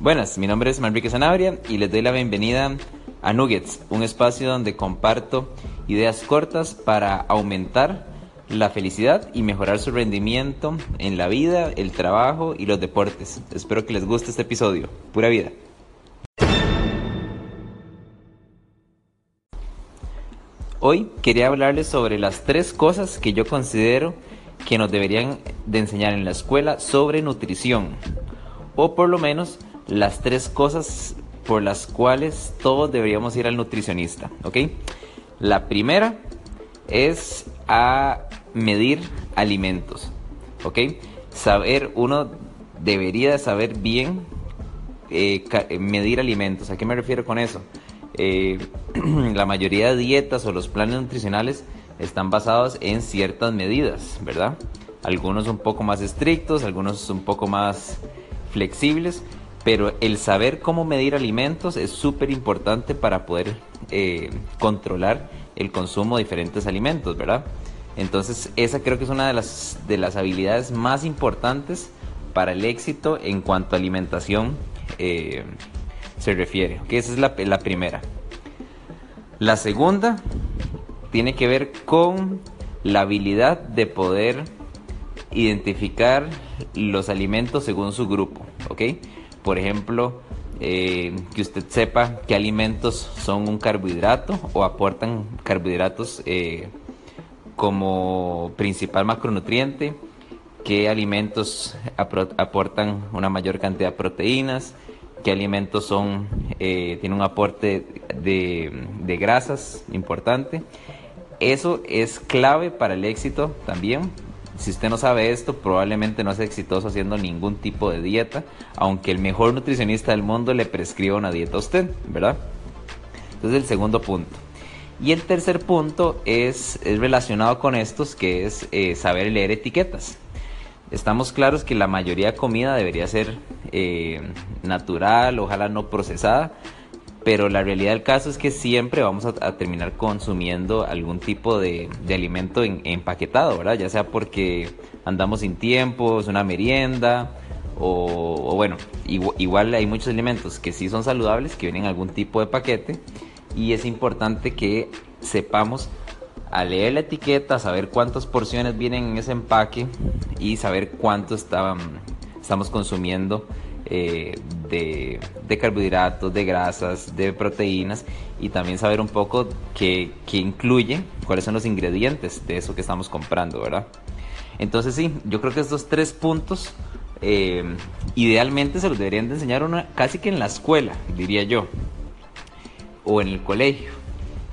Buenas, mi nombre es Manrique Sanabria y les doy la bienvenida a Nuggets, un espacio donde comparto ideas cortas para aumentar la felicidad y mejorar su rendimiento en la vida, el trabajo y los deportes. Espero que les guste este episodio. Pura vida. Hoy quería hablarles sobre las tres cosas que yo considero que nos deberían de enseñar en la escuela sobre nutrición. O por lo menos las tres cosas por las cuales todos deberíamos ir al nutricionista, ¿ok? La primera es a medir alimentos, ¿ok? Saber, uno debería saber bien eh, medir alimentos. ¿A qué me refiero con eso? Eh, la mayoría de dietas o los planes nutricionales están basados en ciertas medidas, ¿verdad? Algunos un poco más estrictos, algunos un poco más flexibles, pero el saber cómo medir alimentos es súper importante para poder eh, controlar el consumo de diferentes alimentos, ¿verdad? Entonces esa creo que es una de las, de las habilidades más importantes para el éxito en cuanto a alimentación eh, se refiere. Que esa es la, la primera. La segunda tiene que ver con la habilidad de poder identificar los alimentos según su grupo, ¿ok? por ejemplo, eh, que usted sepa qué alimentos son un carbohidrato o aportan carbohidratos eh, como principal macronutriente, qué alimentos aportan una mayor cantidad de proteínas, qué alimentos son, eh, tienen un aporte de, de grasas importante. Eso es clave para el éxito también, si usted no sabe esto, probablemente no sea exitoso haciendo ningún tipo de dieta, aunque el mejor nutricionista del mundo le prescriba una dieta a usted, ¿verdad? Entonces el segundo punto. Y el tercer punto es, relacionado con estos, que es eh, saber leer etiquetas. Estamos claros que la mayoría de comida debería ser eh, natural, ojalá no procesada, pero la realidad del caso es que siempre vamos a, terminar consumiendo algún tipo de, alimento empaquetado, ¿verdad? Ya sea porque andamos sin tiempo, es una merienda, o, bueno, igual, hay muchos alimentos que sí son saludables, que vienen en algún tipo de paquete, y es importante que sepamos a leer la etiqueta, saber cuántas porciones vienen en ese empaque y saber cuánto estamos consumiendo eh, de, carbohidratos, de grasas, de proteínas y también saber un poco qué, incluye, cuáles son los ingredientes de eso que estamos comprando, ¿verdad? Entonces sí, yo creo que estos tres puntos eh, idealmente se los deberían de enseñar una, casi que en la escuela, diría yo, o en el colegio.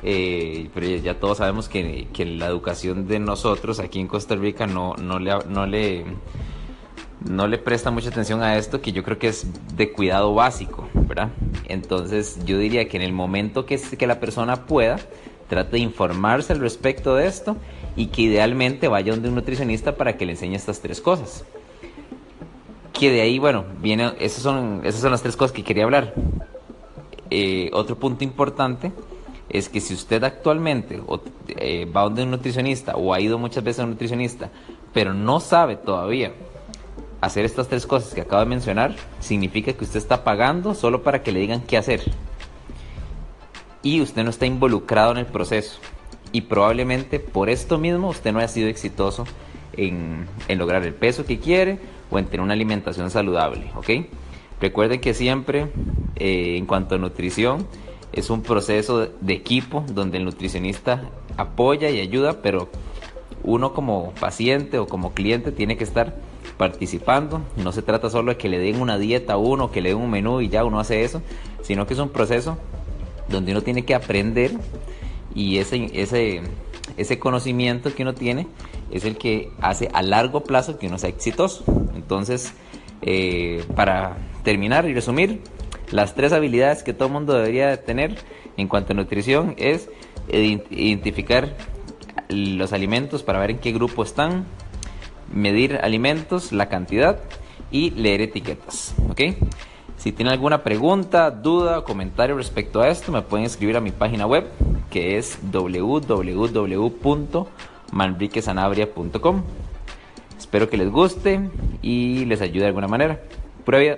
Eh, pero ya todos sabemos que, que, la educación de nosotros aquí en Costa Rica no, no, le, no le no le presta mucha atención a esto que yo creo que es de cuidado básico, ¿verdad? Entonces yo diría que en el momento que, que la persona pueda, trate de informarse al respecto de esto y que idealmente vaya donde un nutricionista para que le enseñe estas tres cosas. Que de ahí, bueno, viene, esas son, esas son las tres cosas que quería hablar. Eh, otro punto importante es que si usted actualmente eh, va donde un nutricionista o ha ido muchas veces a un nutricionista, pero no sabe todavía hacer estas tres cosas que acabo de mencionar significa que usted está pagando solo para que le digan qué hacer. Y usted no está involucrado en el proceso. Y probablemente por esto mismo usted no haya sido exitoso en, lograr el peso que quiere o en tener una alimentación saludable. ¿ok? Recuerde que siempre eh, en cuanto a nutrición es un proceso de equipo donde el nutricionista apoya y ayuda, pero uno como paciente o como cliente tiene que estar participando. No se trata solo de que le den una dieta a uno, que le den un menú y ya uno hace eso, sino que es un proceso donde uno tiene que aprender y ese, ese, ese conocimiento que uno tiene es el que hace a largo plazo que uno sea exitoso. Entonces, eh, para terminar y resumir, las tres habilidades que todo mundo debería tener en cuanto a nutrición es identificar los alimentos para ver en qué grupo están, medir alimentos, la cantidad y leer etiquetas. ¿Ok? Si tienen alguna pregunta, duda o comentario respecto a esto, me pueden escribir a mi página web que es www.manriquesanabria.com manriquesanabria.com. Espero que les guste y les ayude de alguna manera. Pura vida.